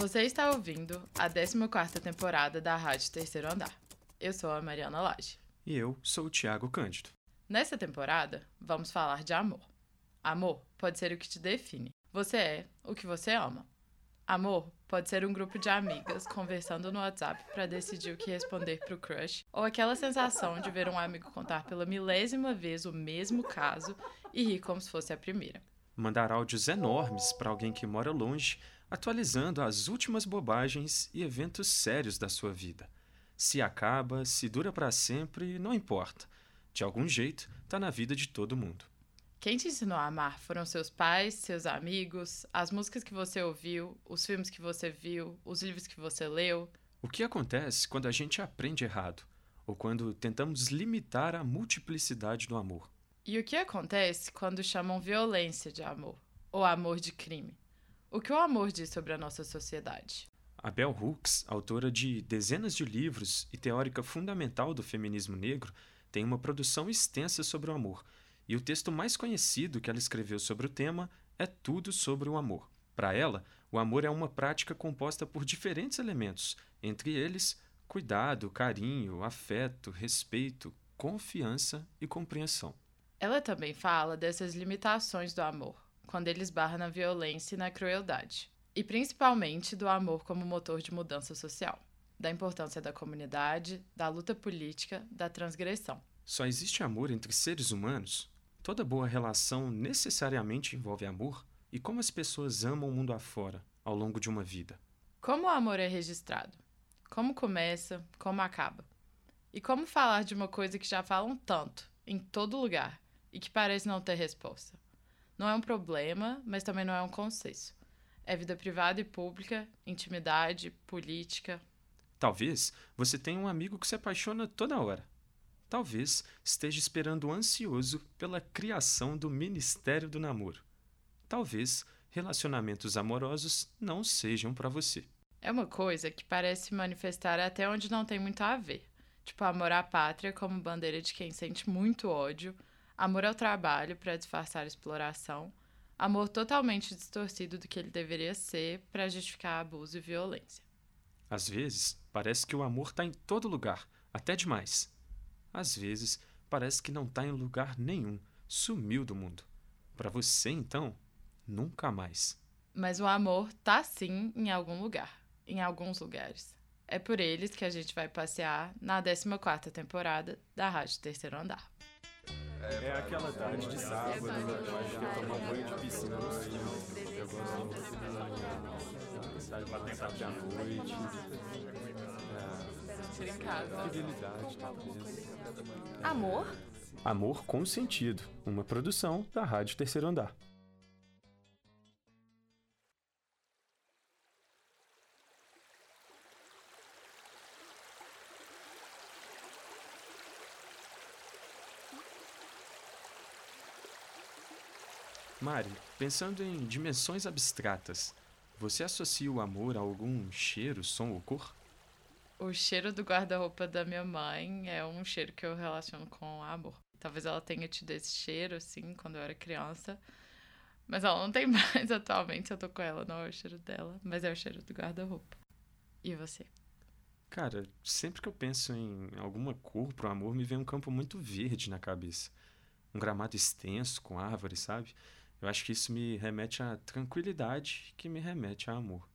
Você está ouvindo a 14ª temporada da Rádio Terceiro Andar. Eu sou a Mariana Lage. E eu sou o Tiago Cândido. Nessa temporada, vamos falar de amor. Amor pode ser o que te define. Você é o que você ama. Amor pode ser um grupo de amigas conversando no WhatsApp para decidir o que responder pro crush, ou aquela sensação de ver um amigo contar pela milésima vez o mesmo caso e rir como se fosse a primeira. Mandar áudios enormes para alguém que mora longe, atualizando as últimas bobagens e eventos sérios da sua vida. Se acaba, se dura para sempre, não importa. De algum jeito, tá na vida de todo mundo. Quem te ensinou a amar foram seus pais, seus amigos, as músicas que você ouviu, os filmes que você viu, os livros que você leu. O que acontece quando a gente aprende errado? Ou quando tentamos limitar a multiplicidade do amor? E o que acontece quando chamam violência de amor? Ou amor de crime? O que o amor diz sobre a nossa sociedade? A Bell Hooks, autora de dezenas de livros e teórica fundamental do feminismo negro, tem uma produção extensa sobre o amor, e o texto mais conhecido que ela escreveu sobre o tema é Tudo sobre o Amor. Para ela, o amor é uma prática composta por diferentes elementos, entre eles cuidado, carinho, afeto, respeito, confiança e compreensão. Ela também fala dessas limitações do amor, quando ele esbarra na violência e na crueldade, e principalmente do amor como motor de mudança social, da importância da comunidade, da luta política, da transgressão. Só existe amor entre seres humanos? Toda boa relação necessariamente envolve amor? E como as pessoas amam o mundo afora ao longo de uma vida? Como o amor é registrado? Como começa? Como acaba? E como falar de uma coisa que já falam tanto, em todo lugar, e que parece não ter resposta? Não é um problema, mas também não é um consenso. É vida privada e pública, intimidade, política. Talvez você tenha um amigo que se apaixona toda hora. Talvez esteja esperando ansioso pela criação do Ministério do Namoro. Talvez relacionamentos amorosos não sejam para você. É uma coisa que parece manifestar até onde não tem muito a ver. Tipo, amor à pátria como bandeira de quem sente muito ódio, amor ao trabalho para disfarçar exploração, amor totalmente distorcido do que ele deveria ser para justificar abuso e violência. Às vezes, parece que o amor está em todo lugar, até demais. Às vezes, parece que não está em lugar nenhum, sumiu do mundo. Para você, então, nunca mais. Mas o amor tá sim em algum lugar, em alguns lugares. É por eles que a gente vai passear na 14ª temporada da Rádio Terceiro Andar. É aquela tarde de sábado, eu acho que é tomar um banho de piscina no rio. Eu gosto de sair lá tarde à noite. Em casa. Fidelidade, talvez. Amor? Amor com sentido, uma produção da Rádio Terceiro Andar. Mari, pensando em dimensões abstratas, você associa o amor a algum cheiro, som ou cor? O cheiro do guarda-roupa da minha mãe é um cheiro que eu relaciono com amor. Talvez ela tenha tido esse cheiro, assim, quando eu era criança. Mas ela não tem mais atualmente, eu tô com ela, não é o cheiro dela, mas é o cheiro do guarda-roupa. E você? Cara, sempre que eu penso em alguma cor pro amor, me vem um campo muito verde na cabeça. Um gramado extenso, com árvores, sabe? Eu acho que isso me remete à tranquilidade que me remete a amor.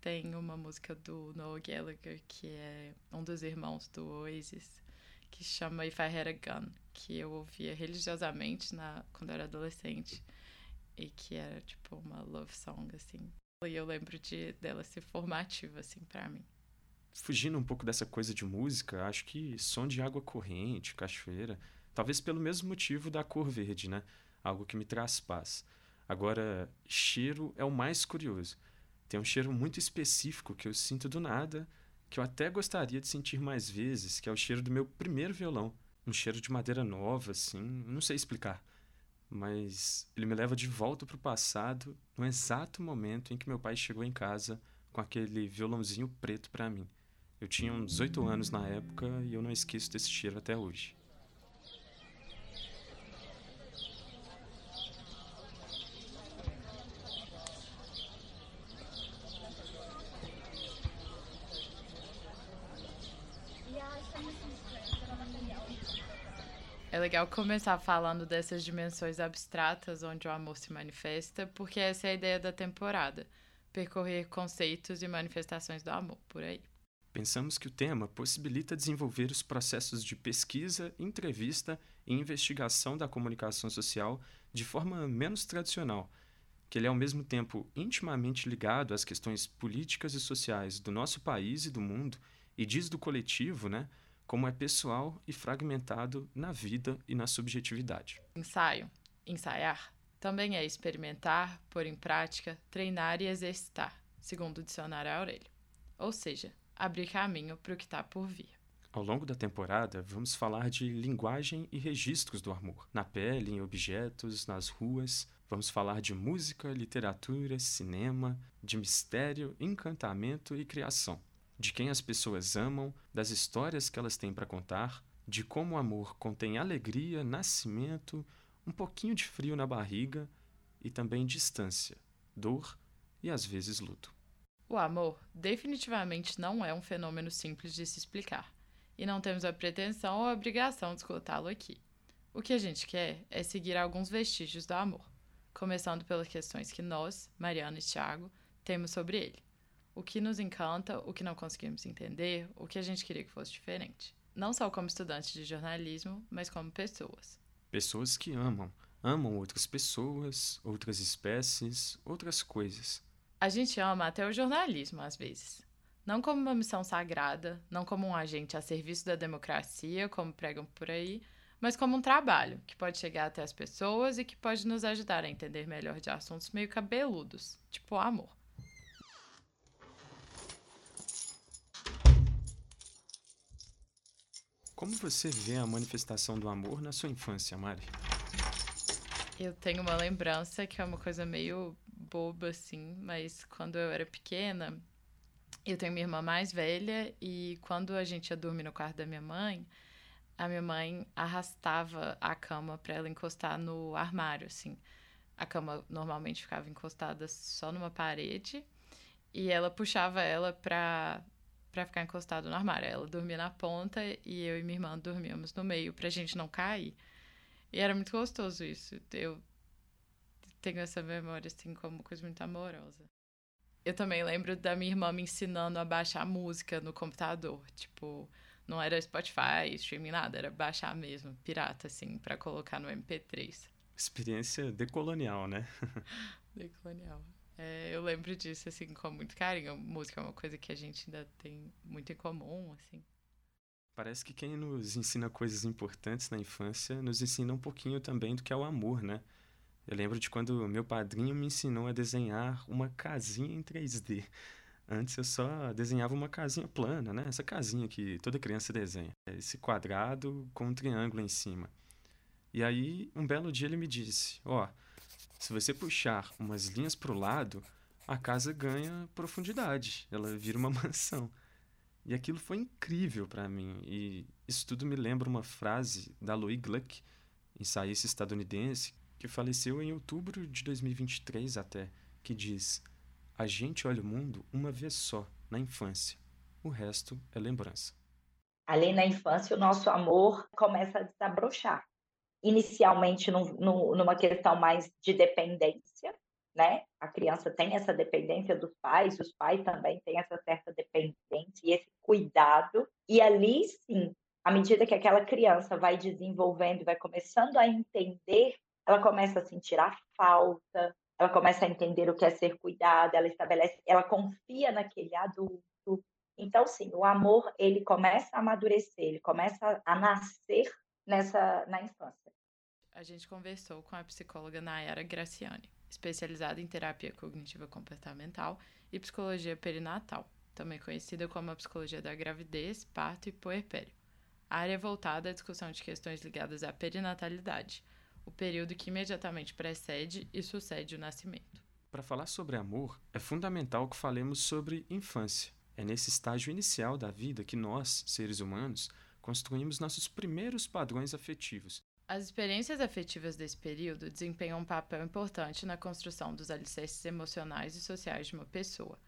Tem uma música do Noel Gallagher, que é um dos irmãos do Oasis, que chama If I Had a Gun, que eu ouvia religiosamente na, quando eu era adolescente, e que era tipo uma love song, assim. E eu lembro de, dela ser formativa, assim, para mim. Fugindo um pouco dessa coisa de música, acho que som de água corrente, cachoeira, talvez pelo mesmo motivo da cor verde, né? Algo que me traz paz. Agora, cheiro é o mais curioso. Tem um cheiro muito específico que eu sinto do nada, que eu até gostaria de sentir mais vezes, que é o cheiro do meu primeiro violão. Um cheiro de madeira nova, assim, não sei explicar. Mas ele me leva de volta para o passado, no exato momento em que meu pai chegou em casa com aquele violãozinho preto para mim. Eu tinha uns oito anos na época e eu não esqueço desse cheiro até hoje. Legal começar falando dessas dimensões abstratas onde o amor se manifesta, porque essa é a ideia da temporada percorrer conceitos e manifestações do amor por aí. Pensamos que o tema possibilita desenvolver os processos de pesquisa, entrevista e investigação da comunicação social de forma menos tradicional, que ele é ao mesmo tempo intimamente ligado às questões políticas e sociais do nosso país e do mundo, e diz do coletivo, né, como é pessoal e fragmentado na vida e na subjetividade. Ensaio, ensaiar, também é experimentar, pôr em prática, treinar e exercitar, segundo o dicionário Aurélio. Ou seja, abrir caminho para o que está por vir. Ao longo da temporada, vamos falar de linguagem e registros do amor, na pele, em objetos, nas ruas. Vamos falar de música, literatura, cinema, de mistério, encantamento e criação, de quem as pessoas amam, das histórias que elas têm para contar, de como o amor contém alegria, nascimento, um pouquinho de frio na barriga e também distância, dor e às vezes luto. O amor definitivamente não é um fenômeno simples de se explicar, e não temos a pretensão ou a obrigação de escutá-lo aqui. O que a gente quer é seguir alguns vestígios do amor, começando pelas questões que nós, Mariana e Thiago, temos sobre ele. O que nos encanta, o que não conseguimos entender, o que a gente queria que fosse diferente. Não só como estudantes de jornalismo, mas como pessoas. Pessoas que amam, amam outras pessoas, outras espécies, outras coisas. A gente ama até o jornalismo, às vezes. Não como uma missão sagrada, não como um agente a serviço da democracia, como pregam por aí, mas como um trabalho que pode chegar até as pessoas e que pode nos ajudar a entender melhor de assuntos meio cabeludos, tipo o amor. Como você vê a manifestação do amor na sua infância, Mari? Eu tenho uma lembrança que é uma coisa meio boba, assim, mas quando eu era pequena, eu tenho minha irmã mais velha e quando a gente ia dormir no quarto da minha mãe, a minha mãe arrastava a cama para ela encostar no armário, assim. A cama normalmente ficava encostada só numa parede e ela puxava ela pra, pra ficar encostado no armário. Ela dormia na ponta e eu e minha irmã dormíamos no meio pra gente não cair. E era muito gostoso isso. Eu tenho essa memória, assim, como coisa muito amorosa. Eu também lembro da minha irmã me ensinando a baixar música no computador. Tipo, não era Spotify, streaming, nada, era baixar mesmo, pirata, assim, para colocar no MP3. Experiência decolonial, né? decolonial. É, eu lembro disso, assim, com muito carinho. Música é uma coisa que a gente ainda tem muito em comum, assim. Parece que quem nos ensina coisas importantes na infância nos ensina um pouquinho também do que é o amor, né? Eu lembro de quando meu padrinho me ensinou a desenhar uma casinha em 3D. Antes eu só desenhava uma casinha plana, né? Essa casinha que toda criança desenha. Esse quadrado com um triângulo em cima. E aí, um belo dia ele me disse: Ó, oh, se você puxar umas linhas para o lado, a casa ganha profundidade. Ela vira uma mansão. E aquilo foi incrível para mim. E isso tudo me lembra uma frase da Louis Gluck, ensaísta estadunidense, que faleceu em outubro de 2023 até, que diz: A gente olha o mundo uma vez só, na infância. O resto é lembrança. Ali na infância, o nosso amor começa a desabrochar. Inicialmente, num, num, numa questão mais de dependência, né? A criança tem essa dependência dos pais, os pais também têm essa certa dependência e esse cuidado. E ali, sim, à medida que aquela criança vai desenvolvendo, vai começando a entender ela começa a sentir a falta, ela começa a entender o que é ser cuidada, ela estabelece, ela confia naquele adulto. Então, sim, o amor ele começa a amadurecer, ele começa a nascer nessa na infância. A gente conversou com a psicóloga Nayara Graciani, especializada em terapia cognitiva comportamental e psicologia perinatal, também conhecida como a psicologia da gravidez, parto e puerpério. A área é voltada à discussão de questões ligadas à perinatalidade, o período que imediatamente precede e sucede o nascimento. Para falar sobre amor, é fundamental que falemos sobre infância. É nesse estágio inicial da vida que nós, seres humanos, construímos nossos primeiros padrões afetivos. As experiências afetivas desse período desempenham um papel importante na construção dos alicerces emocionais e sociais de uma pessoa.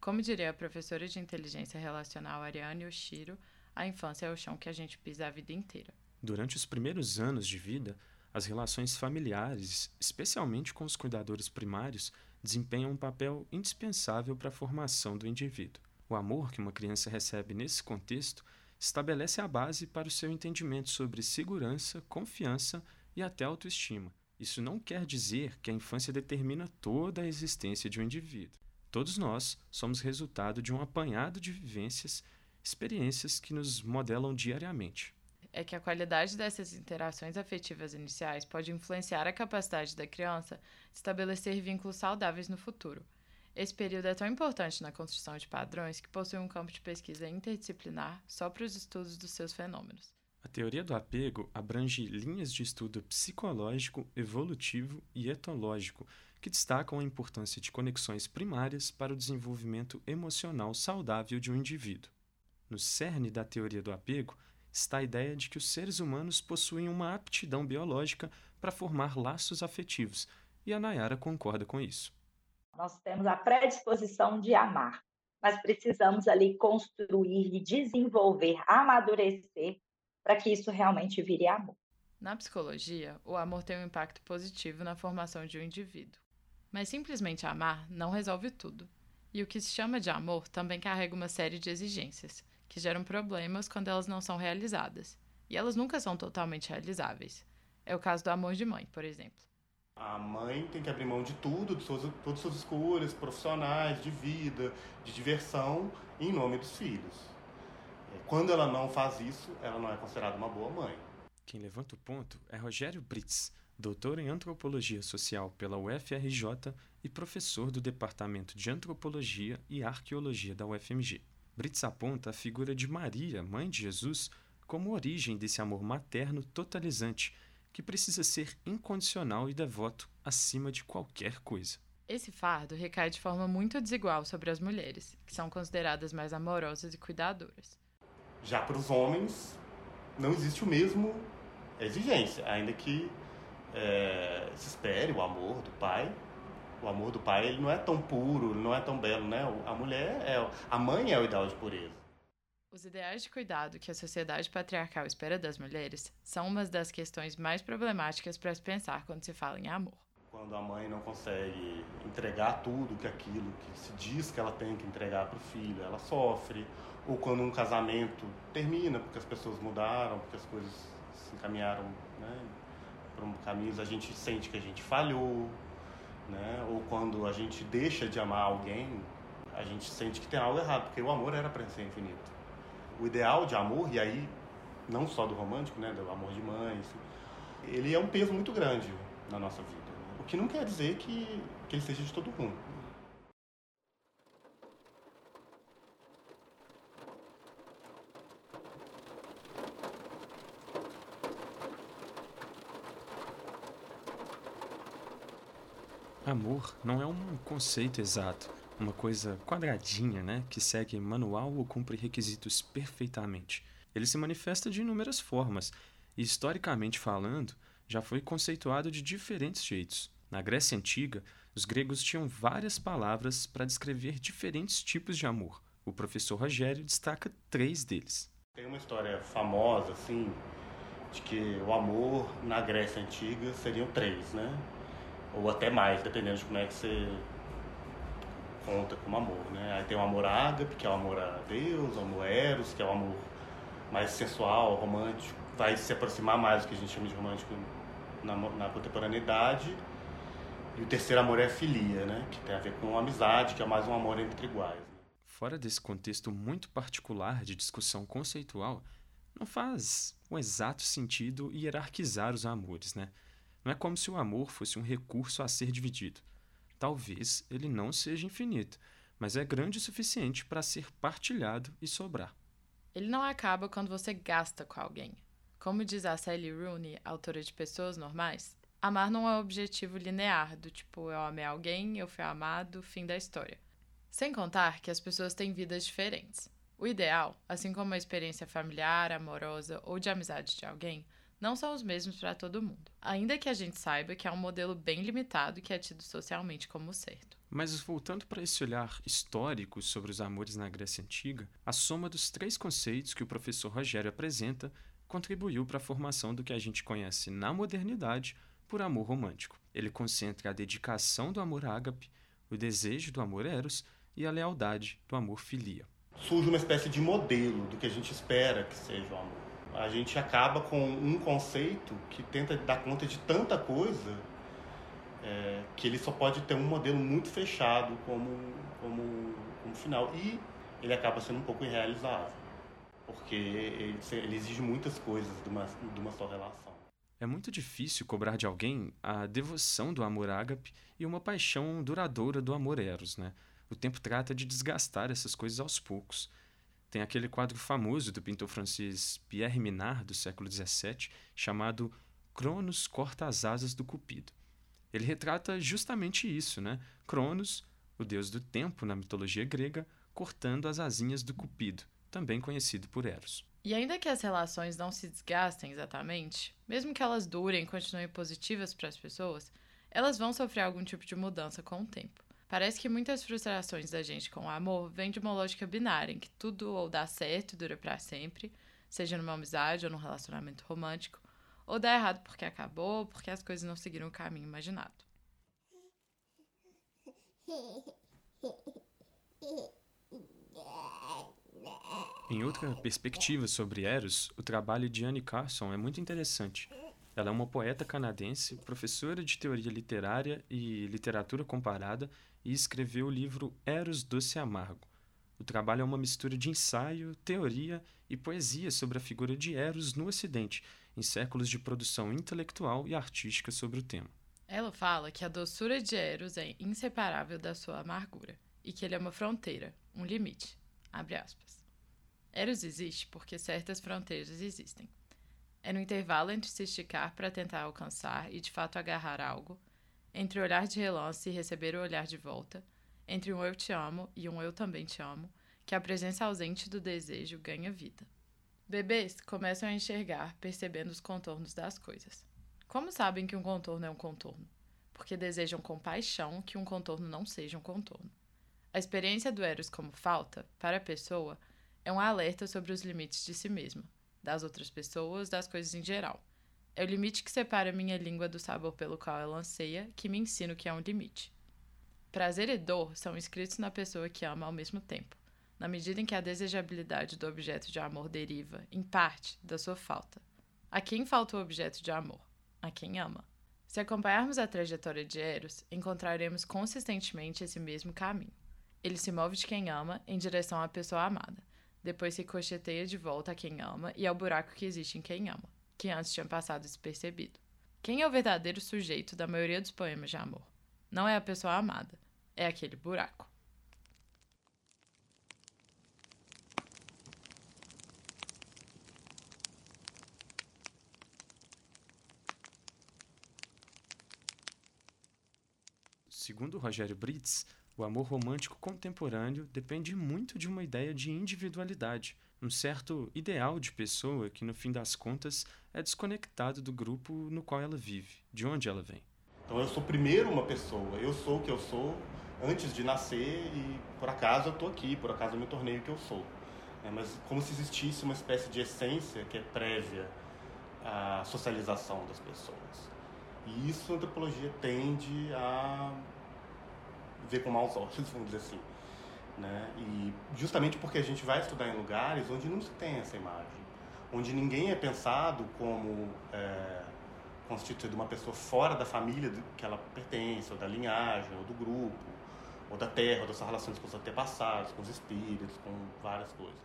Como diria a professora de inteligência relacional Ariane Oshiro, a infância é o chão que a gente pisa a vida inteira. Durante os primeiros anos de vida, as relações familiares, especialmente com os cuidadores primários, desempenham um papel indispensável para a formação do indivíduo. O amor que uma criança recebe nesse contexto estabelece a base para o seu entendimento sobre segurança, confiança e até autoestima. Isso não quer dizer que a infância determina toda a existência de um indivíduo. Todos nós somos resultado de um apanhado de vivências, experiências que nos modelam diariamente. É que a qualidade dessas interações afetivas iniciais pode influenciar a capacidade da criança de estabelecer vínculos saudáveis no futuro. Esse período é tão importante na construção de padrões que possui um campo de pesquisa interdisciplinar só para os estudos dos seus fenômenos. A teoria do apego abrange linhas de estudo psicológico, evolutivo e etológico que destacam a importância de conexões primárias para o desenvolvimento emocional saudável de um indivíduo. No cerne da teoria do apego está a ideia de que os seres humanos possuem uma aptidão biológica para formar laços afetivos, e a Nayara concorda com isso. Nós temos a predisposição de amar, mas precisamos ali construir e desenvolver, amadurecer para que isso realmente vire amor. Na psicologia, o amor tem um impacto positivo na formação de um indivíduo. Mas simplesmente amar não resolve tudo. E o que se chama de amor também carrega uma série de exigências, que geram problemas quando elas não são realizadas. E elas nunca são totalmente realizáveis. É o caso do amor de mãe, por exemplo. A mãe tem que abrir mão de tudo, de suas, todas as suas escolhas profissionais, de vida, de diversão, em nome dos filhos. Quando ela não faz isso, ela não é considerada uma boa mãe. Quem levanta o ponto é Rogério Brits, doutor em antropologia social pela UFRJ e professor do Departamento de Antropologia e Arqueologia da UFMG. Brits aponta a figura de Maria, mãe de Jesus, como origem desse amor materno totalizante, que precisa ser incondicional e devoto acima de qualquer coisa. Esse fardo recai de forma muito desigual sobre as mulheres, que são consideradas mais amorosas e cuidadoras. Já para os homens, não existe o mesmo exigência, ainda que é, se espere o amor do pai. O amor do pai ele não é tão puro, ele não é tão belo, né? A mulher é, a mãe é o ideal de pureza. Os ideais de cuidado que a sociedade patriarcal espera das mulheres são uma das questões mais problemáticas para se pensar quando se fala em amor. Quando a mãe não consegue entregar tudo que aquilo que se diz que ela tem que entregar para o filho, ela sofre ou quando um casamento termina porque as pessoas mudaram, porque as coisas se encaminharam né, para um caminho, a gente sente que a gente falhou, né? ou quando a gente deixa de amar alguém, a gente sente que tem algo errado, porque o amor era para ser infinito. O ideal de amor, e aí não só do romântico, né, do amor de mãe, assim, ele é um peso muito grande na nossa vida. Né? O que não quer dizer que, que ele seja de todo mundo. Amor não é um conceito exato, uma coisa quadradinha, né, que segue manual ou cumpre requisitos perfeitamente. Ele se manifesta de inúmeras formas e, historicamente falando, já foi conceituado de diferentes jeitos. Na Grécia Antiga, os gregos tinham várias palavras para descrever diferentes tipos de amor. O professor Rogério destaca três deles. Tem uma história famosa, assim, de que o amor na Grécia Antiga seriam três, né? ou até mais, dependendo de como é que você conta como amor, né? Aí tem o amor ágape, que é o amor a Deus, o amor eros, que é o amor mais sensual, romântico, vai se aproximar mais do que a gente chama de romântico na, na contemporaneidade. E o terceiro amor é a filia, né? Que tem a ver com amizade, que é mais um amor entre iguais. Né? Fora desse contexto muito particular de discussão conceitual, não faz o exato sentido hierarquizar os amores, né? Não é como se o amor fosse um recurso a ser dividido. Talvez ele não seja infinito, mas é grande o suficiente para ser partilhado e sobrar. Ele não acaba quando você gasta com alguém. Como diz a Sally Rooney, autora de Pessoas Normais, amar não é um objetivo linear, do tipo eu amei alguém, eu fui amado, fim da história. Sem contar que as pessoas têm vidas diferentes. O ideal, assim como a experiência familiar, amorosa ou de amizade de alguém, não são os mesmos para todo mundo. Ainda que a gente saiba que é um modelo bem limitado que é tido socialmente como certo. Mas voltando para esse olhar histórico sobre os amores na Grécia Antiga, a soma dos três conceitos que o professor Rogério apresenta contribuiu para a formação do que a gente conhece na modernidade por amor romântico. Ele concentra a dedicação do amor ágape, o desejo do amor eros e a lealdade do amor filia. Surge uma espécie de modelo do que a gente espera que seja o amor. A gente acaba com um conceito que tenta dar conta de tanta coisa é, que ele só pode ter um modelo muito fechado como, como, como final. E ele acaba sendo um pouco irrealizável, porque ele, ele exige muitas coisas de uma, de uma só relação. É muito difícil cobrar de alguém a devoção do amor ágape e uma paixão duradoura do amor eros, né? O tempo trata de desgastar essas coisas aos poucos. Tem aquele quadro famoso do pintor francês Pierre Minard, do século XVII, chamado Cronos corta as asas do Cupido. Ele retrata justamente isso, né? Cronos, o deus do tempo na mitologia grega, cortando as asinhas do Cupido, também conhecido por Eros. E ainda que as relações não se desgastem exatamente, mesmo que elas durem e continuem positivas para as pessoas, elas vão sofrer algum tipo de mudança com o tempo. Parece que muitas frustrações da gente com o amor vêm de uma lógica binária, em que tudo ou dá certo e dura para sempre, seja numa amizade ou num relacionamento romântico, ou dá errado porque acabou, porque as coisas não seguiram o caminho imaginado. Em outra perspectiva sobre Eros, o trabalho de Anne Carson é muito interessante. Ela é uma poeta canadense, professora de teoria literária e literatura comparada e escreveu o livro Eros Doce Amargo. O trabalho é uma mistura de ensaio, teoria e poesia sobre a figura de Eros no Ocidente, em séculos de produção intelectual e artística sobre o tema. Ela fala que a doçura de Eros é inseparável da sua amargura e que ele é uma fronteira, um limite. Abre aspas. Eros existe porque certas fronteiras existem. É no intervalo entre se esticar para tentar alcançar e de fato agarrar algo, entre olhar de relance e receber o olhar de volta, entre um eu te amo e um eu também te amo, que a presença ausente do desejo ganha vida. Bebês começam a enxergar, percebendo os contornos das coisas. Como sabem que um contorno é um contorno? Porque desejam com paixão que um contorno não seja um contorno. A experiência do Eros como falta, para a pessoa, é um alerta sobre os limites de si mesma, das outras pessoas, das coisas em geral. É o limite que separa minha língua do sabor pelo qual ela anseia, que me ensina o que é um limite. Prazer e dor são escritos na pessoa que ama ao mesmo tempo, na medida em que a desejabilidade do objeto de amor deriva, em parte, da sua falta. A quem falta o objeto de amor? A quem ama. Se acompanharmos a trajetória de Eros, encontraremos consistentemente esse mesmo caminho. Ele se move de quem ama em direção à pessoa amada, depois se cocheteia de volta a quem ama e ao buraco que existe em quem ama, que antes tinha passado despercebido. Quem é o verdadeiro sujeito da maioria dos poemas de amor? Não é a pessoa amada, é aquele buraco. Segundo Rogério Brits, o amor romântico contemporâneo depende muito de uma ideia de individualidade, um certo ideal de pessoa que, no fim das contas, é desconectado do grupo no qual ela vive, de onde ela vem. Então eu sou primeiro uma pessoa, eu sou o que eu sou antes de nascer e por acaso eu estou aqui, por acaso eu me tornei o que eu sou. É, mas como se existisse uma espécie de essência que é prévia à socialização das pessoas. E isso a antropologia tende a ver com maus olhos, vamos dizer assim. Né? E justamente porque a gente vai estudar em lugares onde não se tem essa imagem, onde ninguém é pensado como é, constituído uma pessoa fora da família que ela pertence, ou da linhagem, ou do grupo, ou da terra, ou das suas relações com os antepassados, com os espíritos, com várias coisas.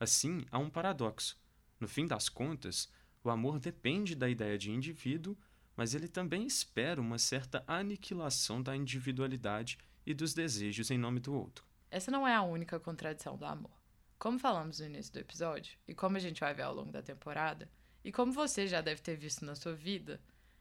Assim, há um paradoxo. No fim das contas, o amor depende da ideia de indivíduo, mas ele também espera uma certa aniquilação da individualidade e dos desejos em nome do outro. Essa não é a única contradição do amor. Como falamos no início do episódio, e como a gente vai ver ao longo da temporada, e como você já deve ter visto na sua vida,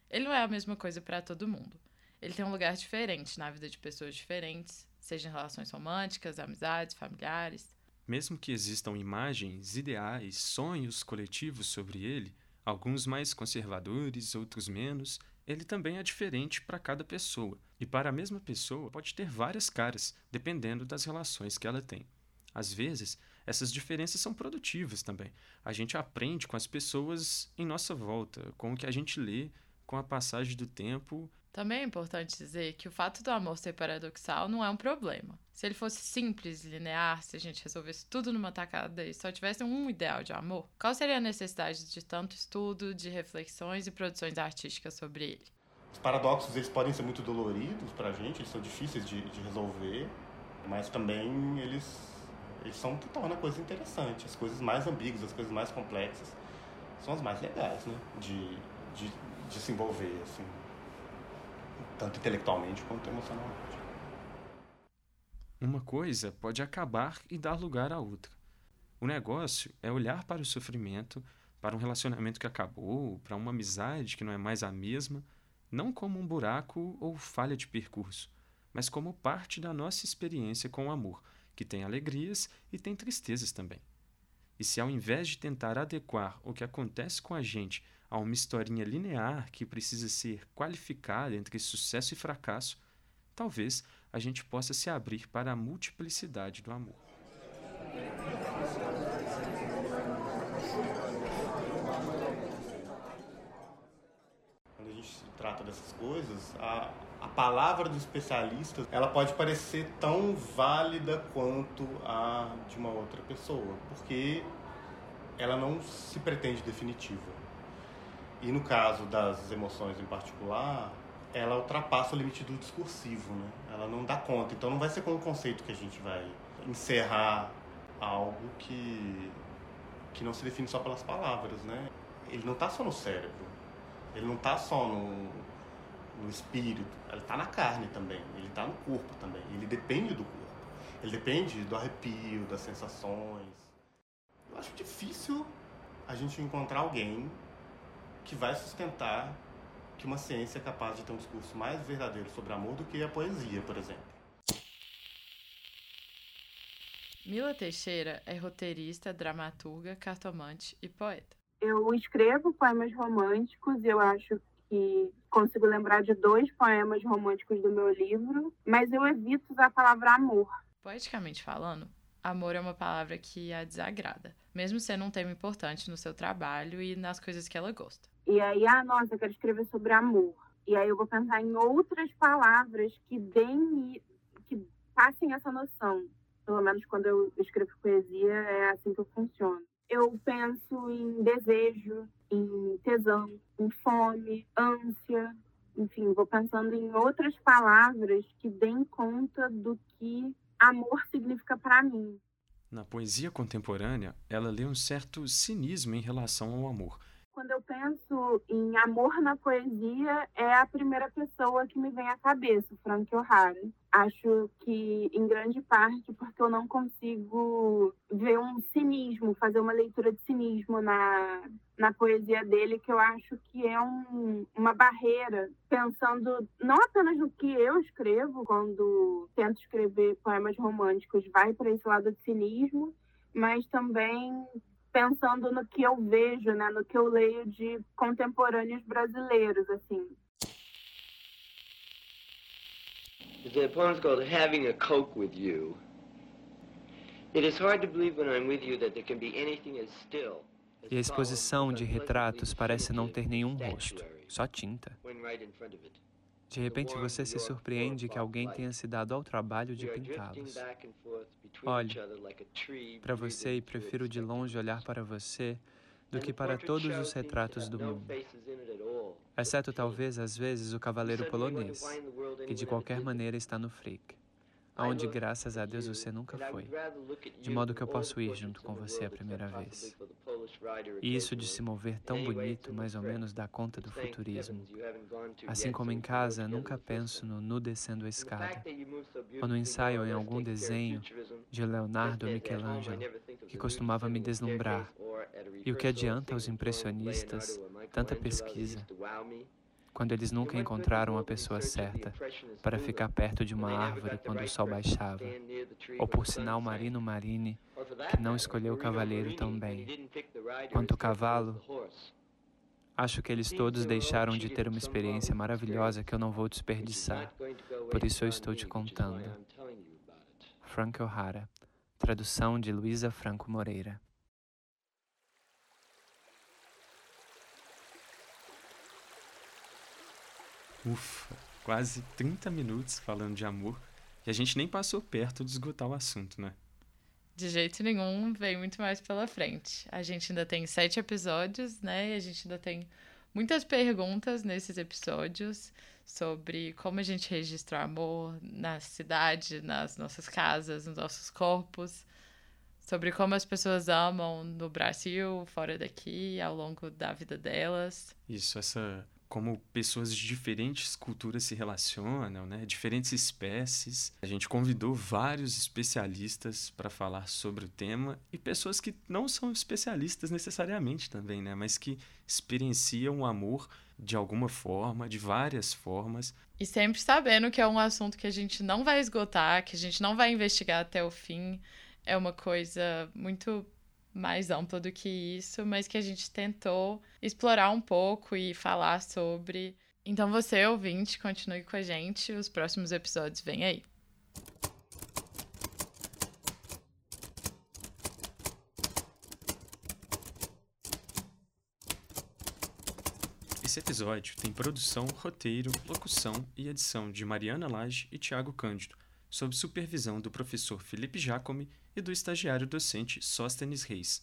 ele não é a mesma coisa para todo mundo. Ele tem um lugar diferente na vida de pessoas diferentes, seja em relações românticas, amizades, familiares. Mesmo que existam imagens, ideais, sonhos coletivos sobre ele, alguns mais conservadores, outros menos, ele também é diferente para cada pessoa, e para a mesma pessoa pode ter várias caras, dependendo das relações que ela tem. Às vezes, Essas diferenças são produtivas também. A gente aprende com as pessoas em nossa volta, com o que a gente lê, com a passagem do tempo. Também é importante dizer que o fato do amor ser paradoxal não é um problema. Se ele fosse simples, linear, se a gente resolvesse tudo numa tacada e só tivesse um ideal de amor, qual seria a necessidade de tanto estudo, de reflexões e produções artísticas sobre ele? Os paradoxos eles podem ser muito doloridos para a gente, eles são difíceis de, de resolver, mas também eles eles são o que torna a coisa interessante. As coisas mais ambíguas, as coisas mais complexas, são as mais legais, né? De, de, de se envolver, assim, tanto intelectualmente quanto emocionalmente. Uma coisa pode acabar e dar lugar à outra. O negócio é olhar para o sofrimento, para um relacionamento que acabou, para uma amizade que não é mais a mesma, não como um buraco ou falha de percurso, mas como parte da nossa experiência com o amor que tem alegrias e tem tristezas também. E se ao invés de tentar adequar o que acontece com a gente a uma historinha linear que precisa ser qualificada entre sucesso e fracasso, talvez a gente possa se abrir para a multiplicidade do amor. Quando a gente trata dessas coisas, a, a palavra do especialista ela pode parecer tão válida quanto a de uma outra pessoa, porque ela não se pretende definitiva. E no caso das emoções em particular, ela ultrapassa o limite do discursivo, né? Ela não dá conta. Então não vai ser com um conceito que a gente vai encerrar algo que que não se define só pelas palavras, né? Ele não está só no cérebro. Ele não está só no no espírito, ele está na carne também, ele está no corpo também, ele depende do corpo, ele depende do arrepio, das sensações. Eu acho difícil a gente encontrar alguém que vai sustentar que uma ciência é capaz de ter um discurso mais verdadeiro sobre amor do que a poesia, por exemplo. Mila Teixeira é roteirista, dramaturga, cartomante e poeta. Eu escrevo poemas românticos e eu acho que consigo lembrar de dois poemas românticos do meu livro, mas eu evito usar a palavra amor. Poeticamente falando, amor é uma palavra que a desagrada, mesmo sendo um tema importante no seu trabalho e nas coisas que ela gosta. E aí, ah, nossa, eu quero escrever sobre amor. E aí eu vou pensar em outras palavras que deem, que passem essa noção. Pelo menos quando eu escrevo poesia, é assim que eu funciono. Eu penso em desejo, em tesão, em fome, ânsia, enfim, vou pensando em outras palavras que deem conta do que amor significa para mim. Na poesia contemporânea, ela lê um certo cinismo em relação ao amor. Penso em amor na poesia, é a primeira pessoa que me vem à cabeça, Frank O'Hara. Acho que, em grande parte, porque eu não consigo ver um cinismo, fazer uma leitura de cinismo na, na poesia dele, que eu acho que é um, uma barreira, pensando não apenas no que eu escrevo, quando tento escrever poemas românticos, vai para esse lado de cinismo, mas também pensando no que eu vejo, né, no que eu leio de contemporâneos brasileiros, assim. The poem's called Having a Coke with You. It is hard to believe when I'm with you that there can be anything as still. E a exposição de retratos parece não ter nenhum rosto, só tinta. De repente você se surpreende que alguém tenha se dado ao trabalho de pintá-los. Olhe para você e prefiro de longe olhar para você do que para todos os retratos do mundo. Exceto talvez às vezes o cavaleiro polonês, que de qualquer maneira está no Frick aonde graças a Deus você nunca foi, de modo que eu posso ir junto com você a primeira vez. E isso de se mover tão bonito, mais ou menos, dá conta do futurismo. Assim como em casa, nunca penso no nu descendo a escada, ou no ensaio ou em algum desenho de Leonardo ou Michelangelo, que costumava me deslumbrar. E o que adianta aos impressionistas tanta pesquisa? Quando eles nunca encontraram a pessoa certa para ficar perto de uma árvore quando o sol baixava, ou por sinal Marino Marini, que não escolheu o cavaleiro tão bem. Quanto o cavalo, acho que eles todos deixaram de ter uma experiência maravilhosa que eu não vou desperdiçar, por isso eu estou te contando. Frank O'Hara, Tradução de Luísa Franco Moreira. Ufa, quase 30 minutos falando de amor e a gente nem passou perto de esgotar o assunto, né? De jeito nenhum, vem muito mais pela frente. A gente ainda tem sete episódios, né? E a gente ainda tem muitas perguntas nesses episódios sobre como a gente registra o amor na cidade, nas nossas casas, nos nossos corpos, sobre como as pessoas amam no Brasil, fora daqui, ao longo da vida delas. Isso, essa como pessoas de diferentes culturas se relacionam, né? Diferentes espécies. A gente convidou vários especialistas para falar sobre o tema e pessoas que não são especialistas necessariamente também, né? Mas que experienciam o amor de alguma forma, de várias formas. E sempre sabendo que é um assunto que a gente não vai esgotar, que a gente não vai investigar até o fim. É uma coisa muito mais ampla do que isso, mas que a gente tentou explorar um pouco e falar sobre. Então você, ouvinte, continue com a gente, os próximos episódios vêm aí. Esse episódio tem produção, roteiro, locução e edição de Mariana Lage e Tiago Cândido, sob supervisão do professor Felipe Jacome e do estagiário docente Sóstenes Reis.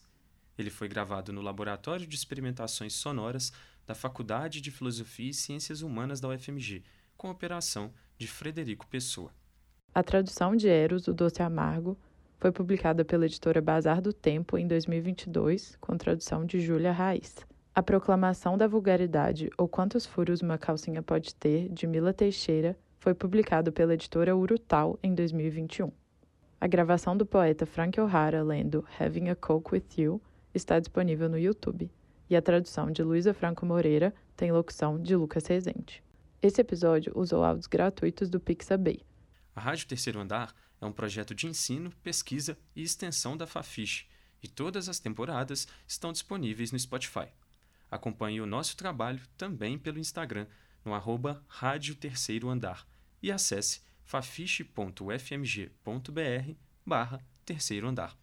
Ele foi gravado no Laboratório de Experimentações Sonoras da Faculdade de Filosofia e Ciências Humanas da UFMG, com operação de Frederico Pessoa. A tradução de Eros, o Doce Amargo, foi publicada pela editora Bazar do Tempo em 2022, com tradução de Júlia Raiz. A Proclamação da Vulgaridade ou Quantos Furos uma Calcinha Pode Ter, de Mila Teixeira, foi publicado pela editora Urutau em 2021. A gravação do poeta Frank O'Hara lendo Having a Coke with You está disponível no YouTube, e a tradução de Luísa Franco Moreira tem locução de Lucas Rezende. Esse episódio usou áudios gratuitos do Pixabay. A Rádio Terceiro Andar é um projeto de ensino, pesquisa e extensão da Fafiche, e todas as temporadas estão disponíveis no Spotify. Acompanhe o nosso trabalho também pelo Instagram, no arroba Rádio Terceiro Andar e acesse fafiche.ufmg.br barra terceiro andar.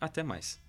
Até mais!